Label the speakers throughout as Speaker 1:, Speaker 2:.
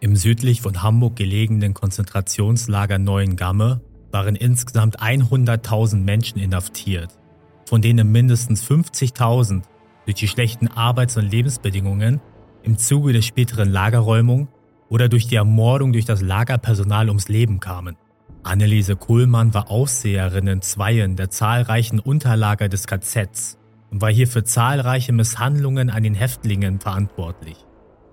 Speaker 1: Im südlich von Hamburg gelegenen Konzentrationslager Neuengamme waren insgesamt 100.000 Menschen inhaftiert, von denen mindestens 50.000 durch die schlechten Arbeits- und Lebensbedingungen im Zuge der späteren Lagerräumung oder durch die Ermordung durch das Lagerpersonal ums Leben kamen. Anneliese Kuhlmann war Aufseherin in Zweien der zahlreichen Unterlager des KZs und war hier für zahlreiche Misshandlungen an den Häftlingen verantwortlich.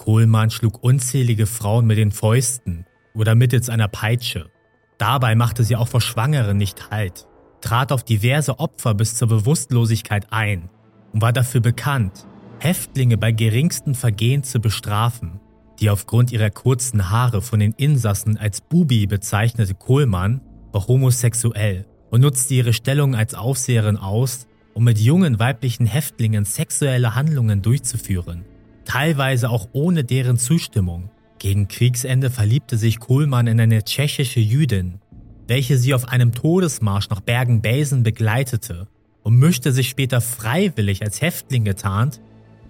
Speaker 1: Kohlmann schlug unzählige Frauen mit den Fäusten oder mittels einer Peitsche. Dabei machte sie auch vor Schwangeren nicht Halt, trat auf diverse Opfer bis zur Bewusstlosigkeit ein und war dafür bekannt, Häftlinge bei geringsten Vergehen zu bestrafen. Die aufgrund ihrer kurzen Haare von den Insassen als Bubi bezeichnete Kohlmann war homosexuell und nutzte ihre Stellung als Aufseherin aus, um mit jungen weiblichen Häftlingen sexuelle Handlungen durchzuführen teilweise auch ohne deren Zustimmung. Gegen Kriegsende verliebte sich Kohlmann in eine tschechische Jüdin, welche sie auf einem Todesmarsch nach Bergen-Belsen begleitete und mischte sich später freiwillig als Häftling getarnt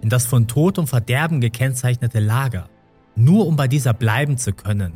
Speaker 1: in das von Tod und Verderben gekennzeichnete Lager, nur um bei dieser bleiben zu können.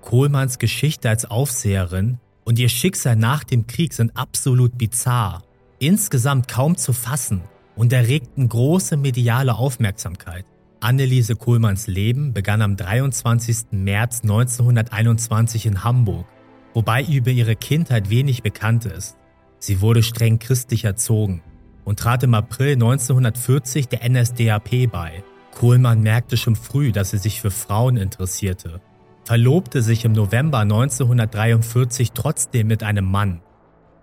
Speaker 1: Kohlmanns Geschichte als Aufseherin und ihr Schicksal nach dem Krieg sind absolut bizarr, insgesamt kaum zu fassen und erregten große mediale Aufmerksamkeit. Anneliese Kohlmanns Leben begann am 23. März 1921 in Hamburg, wobei über ihre Kindheit wenig bekannt ist. Sie wurde streng christlich erzogen und trat im April 1940 der NSDAP bei. Kohlmann merkte schon früh, dass sie sich für Frauen interessierte, verlobte sich im November 1943 trotzdem mit einem Mann,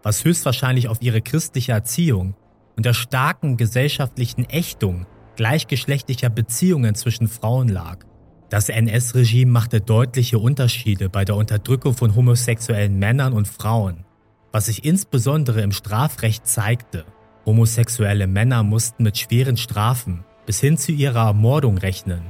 Speaker 1: was höchstwahrscheinlich auf ihre christliche Erziehung und der starken gesellschaftlichen Ächtung gleichgeschlechtlicher Beziehungen zwischen Frauen lag. Das NS-Regime machte deutliche Unterschiede bei der Unterdrückung von homosexuellen Männern und Frauen, was sich insbesondere im Strafrecht zeigte. Homosexuelle Männer mussten mit schweren Strafen bis hin zu ihrer Ermordung rechnen,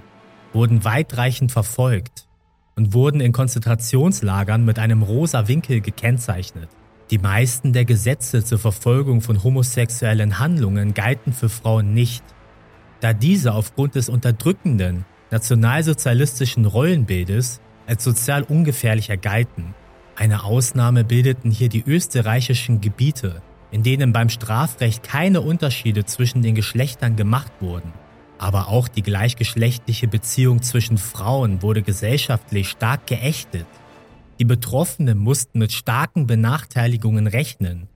Speaker 1: wurden weitreichend verfolgt und wurden in Konzentrationslagern mit einem rosa Winkel gekennzeichnet. Die meisten der Gesetze zur Verfolgung von homosexuellen Handlungen galten für Frauen nicht da diese aufgrund des unterdrückenden nationalsozialistischen Rollenbildes als sozial ungefährlicher galten. Eine Ausnahme bildeten hier die österreichischen Gebiete, in denen beim Strafrecht keine Unterschiede zwischen den Geschlechtern gemacht wurden. Aber auch die gleichgeschlechtliche Beziehung zwischen Frauen wurde gesellschaftlich stark geächtet. Die Betroffenen mussten mit starken Benachteiligungen rechnen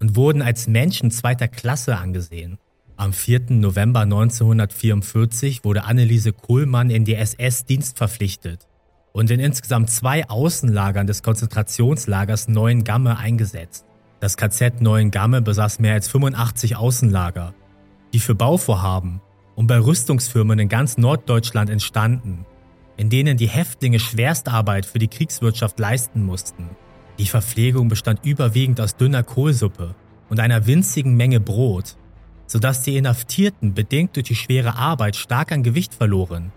Speaker 1: und wurden als Menschen zweiter Klasse angesehen. Am 4. November 1944 wurde Anneliese Kohlmann in die SS Dienst verpflichtet und in insgesamt zwei Außenlagern des Konzentrationslagers Neuengamme eingesetzt. Das KZ Neuengamme besaß mehr als 85 Außenlager, die für Bauvorhaben und bei Rüstungsfirmen in ganz Norddeutschland entstanden, in denen die Häftlinge Schwerstarbeit für die Kriegswirtschaft leisten mussten. Die Verpflegung bestand überwiegend aus dünner Kohlsuppe und einer winzigen Menge Brot, sodass die Inhaftierten bedingt durch die schwere Arbeit stark an Gewicht verloren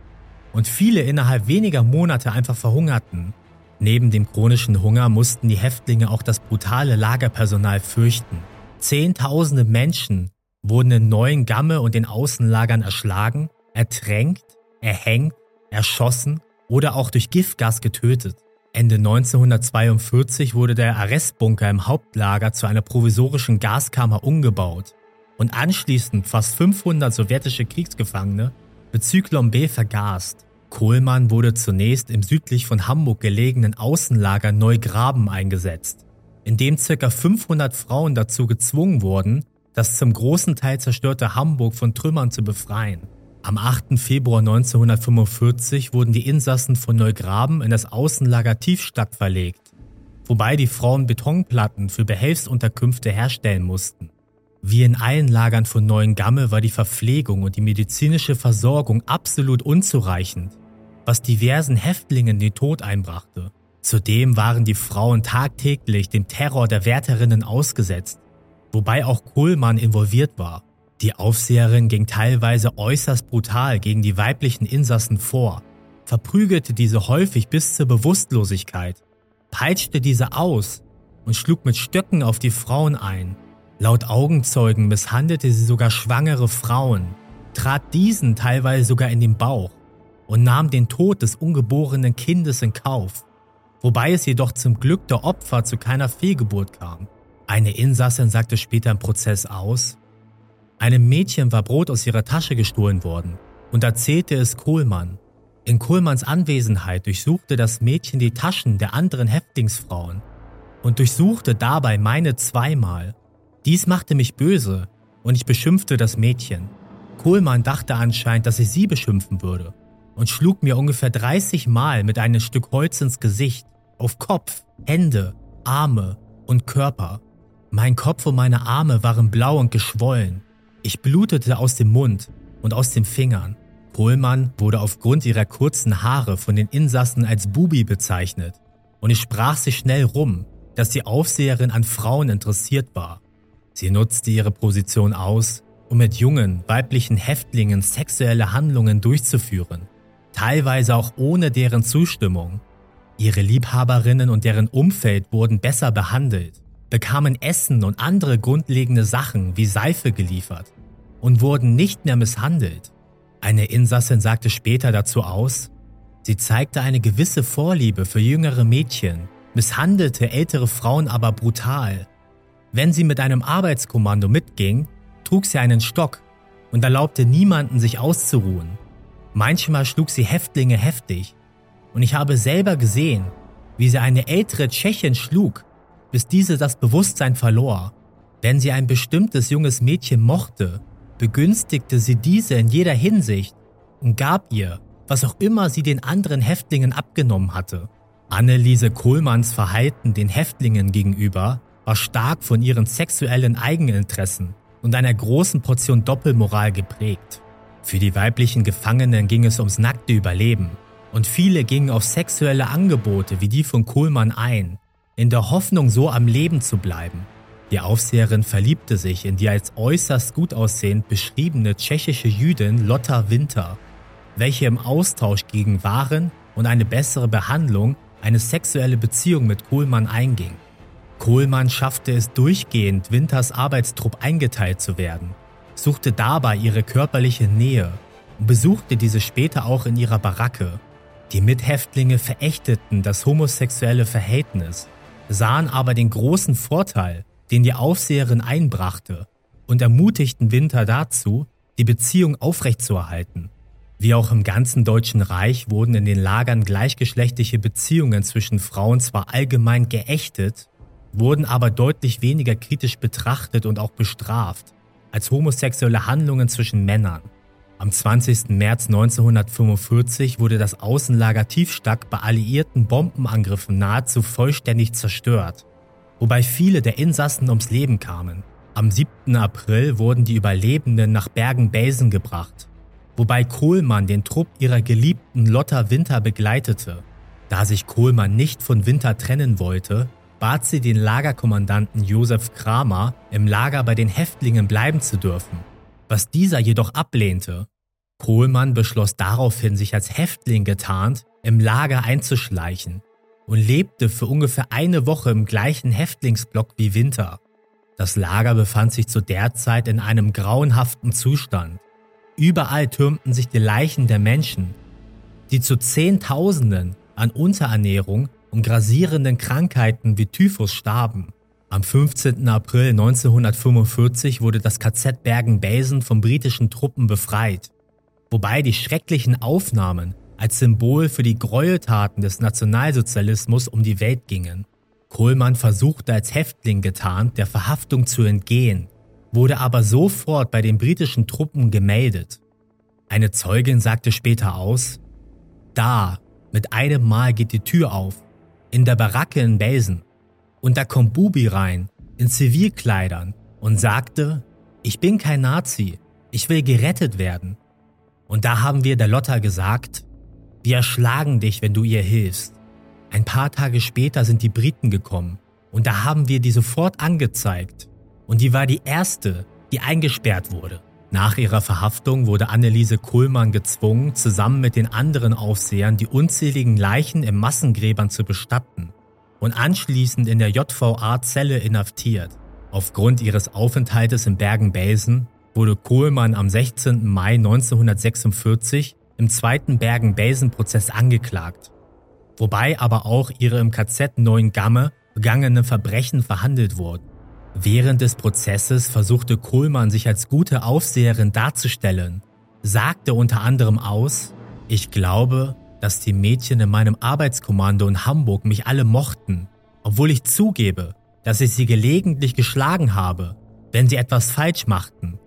Speaker 1: und viele innerhalb weniger Monate einfach verhungerten. Neben dem chronischen Hunger mussten die Häftlinge auch das brutale Lagerpersonal fürchten. Zehntausende Menschen wurden in neuen Gamme und den Außenlagern erschlagen, ertränkt, erhängt, erschossen oder auch durch Giftgas getötet. Ende 1942 wurde der Arrestbunker im Hauptlager zu einer provisorischen Gaskammer umgebaut und anschließend fast 500 sowjetische Kriegsgefangene mit Zyklon B vergast. Kohlmann wurde zunächst im südlich von Hamburg gelegenen Außenlager Neugraben eingesetzt, in dem ca. 500 Frauen dazu gezwungen wurden, das zum großen Teil zerstörte Hamburg von Trümmern zu befreien. Am 8. Februar 1945 wurden die Insassen von Neugraben in das Außenlager Tiefstadt verlegt, wobei die Frauen Betonplatten für Behelfsunterkünfte herstellen mussten. Wie in allen Lagern von Neuengamme war die Verpflegung und die medizinische Versorgung absolut unzureichend, was diversen Häftlingen den Tod einbrachte. Zudem waren die Frauen tagtäglich dem Terror der Wärterinnen ausgesetzt, wobei auch Kohlmann involviert war. Die Aufseherin ging teilweise äußerst brutal gegen die weiblichen Insassen vor, verprügelte diese häufig bis zur Bewusstlosigkeit, peitschte diese aus und schlug mit Stöcken auf die Frauen ein. Laut Augenzeugen misshandelte sie sogar schwangere Frauen, trat diesen teilweise sogar in den Bauch und nahm den Tod des ungeborenen Kindes in Kauf, wobei es jedoch zum Glück der Opfer zu keiner Fehlgeburt kam. Eine Insassin sagte später im Prozess aus, einem Mädchen war Brot aus ihrer Tasche gestohlen worden und erzählte es Kohlmann. In Kohlmanns Anwesenheit durchsuchte das Mädchen die Taschen der anderen Häftlingsfrauen und durchsuchte dabei meine zweimal. Dies machte mich böse und ich beschimpfte das Mädchen. Kohlmann dachte anscheinend, dass ich sie beschimpfen würde und schlug mir ungefähr 30 Mal mit einem Stück Holz ins Gesicht, auf Kopf, Hände, Arme und Körper. Mein Kopf und meine Arme waren blau und geschwollen. Ich blutete aus dem Mund und aus den Fingern. Kohlmann wurde aufgrund ihrer kurzen Haare von den Insassen als Bubi bezeichnet und es sprach sich schnell rum, dass die Aufseherin an Frauen interessiert war. Sie nutzte ihre Position aus, um mit jungen, weiblichen Häftlingen sexuelle Handlungen durchzuführen, teilweise auch ohne deren Zustimmung. Ihre Liebhaberinnen und deren Umfeld wurden besser behandelt, bekamen Essen und andere grundlegende Sachen wie Seife geliefert und wurden nicht mehr misshandelt. Eine Insassin sagte später dazu aus, sie zeigte eine gewisse Vorliebe für jüngere Mädchen, misshandelte ältere Frauen aber brutal. Wenn sie mit einem Arbeitskommando mitging, trug sie einen Stock und erlaubte niemanden sich auszuruhen. Manchmal schlug sie Häftlinge heftig und ich habe selber gesehen, wie sie eine ältere Tschechin schlug, bis diese das Bewusstsein verlor. Wenn sie ein bestimmtes junges Mädchen mochte, begünstigte sie diese in jeder Hinsicht und gab ihr, was auch immer sie den anderen Häftlingen abgenommen hatte. Anneliese Kohlmanns Verhalten den Häftlingen gegenüber war stark von ihren sexuellen Eigeninteressen und einer großen Portion Doppelmoral geprägt. Für die weiblichen Gefangenen ging es ums nackte Überleben und viele gingen auf sexuelle Angebote wie die von Kohlmann ein, in der Hoffnung, so am Leben zu bleiben. Die Aufseherin verliebte sich in die als äußerst gut aussehend beschriebene tschechische Jüdin Lotta Winter, welche im Austausch gegen Waren und eine bessere Behandlung eine sexuelle Beziehung mit Kohlmann einging. Kohlmann schaffte es durchgehend, Winters Arbeitstrupp eingeteilt zu werden, suchte dabei ihre körperliche Nähe und besuchte diese später auch in ihrer Baracke. Die Mithäftlinge verächteten das homosexuelle Verhältnis, sahen aber den großen Vorteil, den die Aufseherin einbrachte, und ermutigten Winter dazu, die Beziehung aufrechtzuerhalten. Wie auch im ganzen Deutschen Reich wurden in den Lagern gleichgeschlechtliche Beziehungen zwischen Frauen zwar allgemein geächtet, wurden aber deutlich weniger kritisch betrachtet und auch bestraft als homosexuelle Handlungen zwischen Männern. Am 20. März 1945 wurde das Außenlager Tiefstack bei alliierten Bombenangriffen nahezu vollständig zerstört wobei viele der Insassen ums Leben kamen. Am 7. April wurden die Überlebenden nach Bergen-Belsen gebracht, wobei Kohlmann den Trupp ihrer geliebten Lotta Winter begleitete. Da sich Kohlmann nicht von Winter trennen wollte, bat sie den Lagerkommandanten Josef Kramer, im Lager bei den Häftlingen bleiben zu dürfen, was dieser jedoch ablehnte. Kohlmann beschloss daraufhin, sich als Häftling getarnt im Lager einzuschleichen und lebte für ungefähr eine Woche im gleichen Häftlingsblock wie Winter. Das Lager befand sich zu der Zeit in einem grauenhaften Zustand. Überall türmten sich die Leichen der Menschen, die zu Zehntausenden an Unterernährung und grasierenden Krankheiten wie Typhus starben. Am 15. April 1945 wurde das KZ Bergen-Belsen von britischen Truppen befreit, wobei die schrecklichen Aufnahmen als Symbol für die Gräueltaten des Nationalsozialismus um die Welt gingen. Kohlmann versuchte als Häftling getarnt der Verhaftung zu entgehen, wurde aber sofort bei den britischen Truppen gemeldet. Eine Zeugin sagte später aus, da, mit einem Mal geht die Tür auf, in der Baracke in Belsen, und da kommt Bubi rein, in Zivilkleidern, und sagte, ich bin kein Nazi, ich will gerettet werden. Und da haben wir der Lotta gesagt, wir erschlagen dich, wenn du ihr hilfst. Ein paar Tage später sind die Briten gekommen und da haben wir die sofort angezeigt. Und die war die erste, die eingesperrt wurde. Nach ihrer Verhaftung wurde Anneliese Kohlmann gezwungen, zusammen mit den anderen Aufsehern die unzähligen Leichen im Massengräbern zu bestatten und anschließend in der JVA-Zelle inhaftiert. Aufgrund ihres Aufenthaltes in Bergen-Belsen wurde Kohlmann am 16. Mai 1946 im zweiten Bergen-Belsen-Prozess angeklagt, wobei aber auch ihre im KZ Neuengamme begangenen Verbrechen verhandelt wurden. Während des Prozesses versuchte Kohlmann sich als gute Aufseherin darzustellen, sagte unter anderem aus, ich glaube, dass die Mädchen in meinem Arbeitskommando in Hamburg mich alle mochten, obwohl ich zugebe, dass ich sie gelegentlich geschlagen habe, wenn sie etwas falsch machten.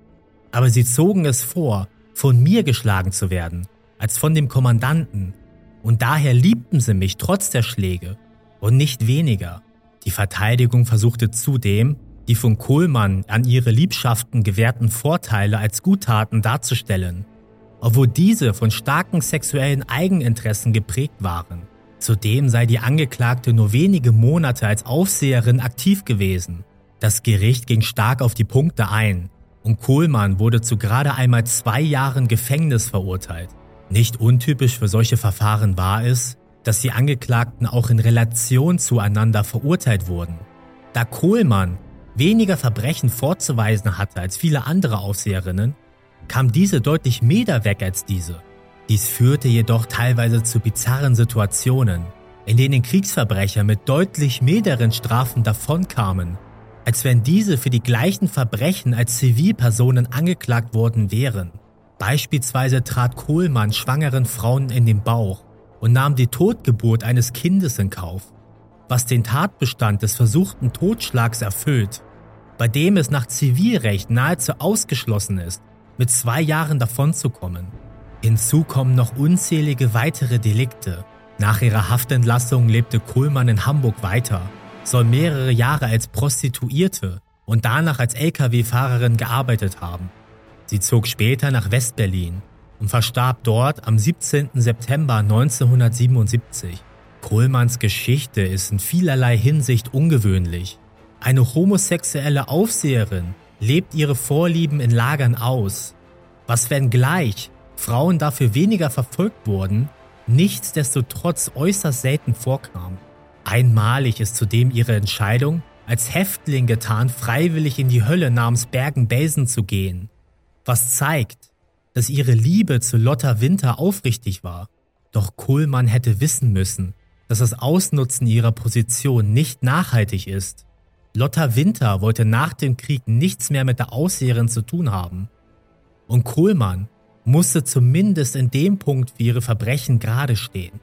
Speaker 1: Aber sie zogen es vor, von mir geschlagen zu werden, als von dem Kommandanten, und daher liebten sie mich trotz der Schläge und nicht weniger. Die Verteidigung versuchte zudem, die von Kohlmann an ihre Liebschaften gewährten Vorteile als Guttaten darzustellen, obwohl diese von starken sexuellen Eigeninteressen geprägt waren. Zudem sei die Angeklagte nur wenige Monate als Aufseherin aktiv gewesen. Das Gericht ging stark auf die Punkte ein und Kohlmann wurde zu gerade einmal zwei Jahren Gefängnis verurteilt. Nicht untypisch für solche Verfahren war es, dass die Angeklagten auch in Relation zueinander verurteilt wurden. Da Kohlmann weniger Verbrechen vorzuweisen hatte als viele andere Aufseherinnen, kam diese deutlich mehr weg als diese. Dies führte jedoch teilweise zu bizarren Situationen, in denen Kriegsverbrecher mit deutlich milderen Strafen davonkamen, als wenn diese für die gleichen Verbrechen als Zivilpersonen angeklagt worden wären. Beispielsweise trat Kohlmann schwangeren Frauen in den Bauch und nahm die Totgeburt eines Kindes in Kauf, was den Tatbestand des versuchten Totschlags erfüllt bei dem es nach Zivilrecht nahezu ausgeschlossen ist, mit zwei Jahren davonzukommen. Hinzu kommen noch unzählige weitere Delikte. Nach ihrer Haftentlassung lebte Kohlmann in Hamburg weiter, soll mehrere Jahre als Prostituierte und danach als Lkw-Fahrerin gearbeitet haben. Sie zog später nach Westberlin und verstarb dort am 17. September 1977. Kohlmanns Geschichte ist in vielerlei Hinsicht ungewöhnlich. Eine homosexuelle Aufseherin lebt ihre Vorlieben in Lagern aus, was wenngleich Frauen dafür weniger verfolgt wurden, nichtsdestotrotz äußerst selten vorkam. Einmalig ist zudem ihre Entscheidung, als Häftling getan, freiwillig in die Hölle namens Bergen-Belsen zu gehen, was zeigt, dass ihre Liebe zu Lotta Winter aufrichtig war. Doch Kohlmann hätte wissen müssen, dass das Ausnutzen ihrer Position nicht nachhaltig ist Lotta Winter wollte nach dem Krieg nichts mehr mit der Ausseherin zu tun haben. Und Kohlmann musste zumindest in dem Punkt für ihre Verbrechen gerade stehen.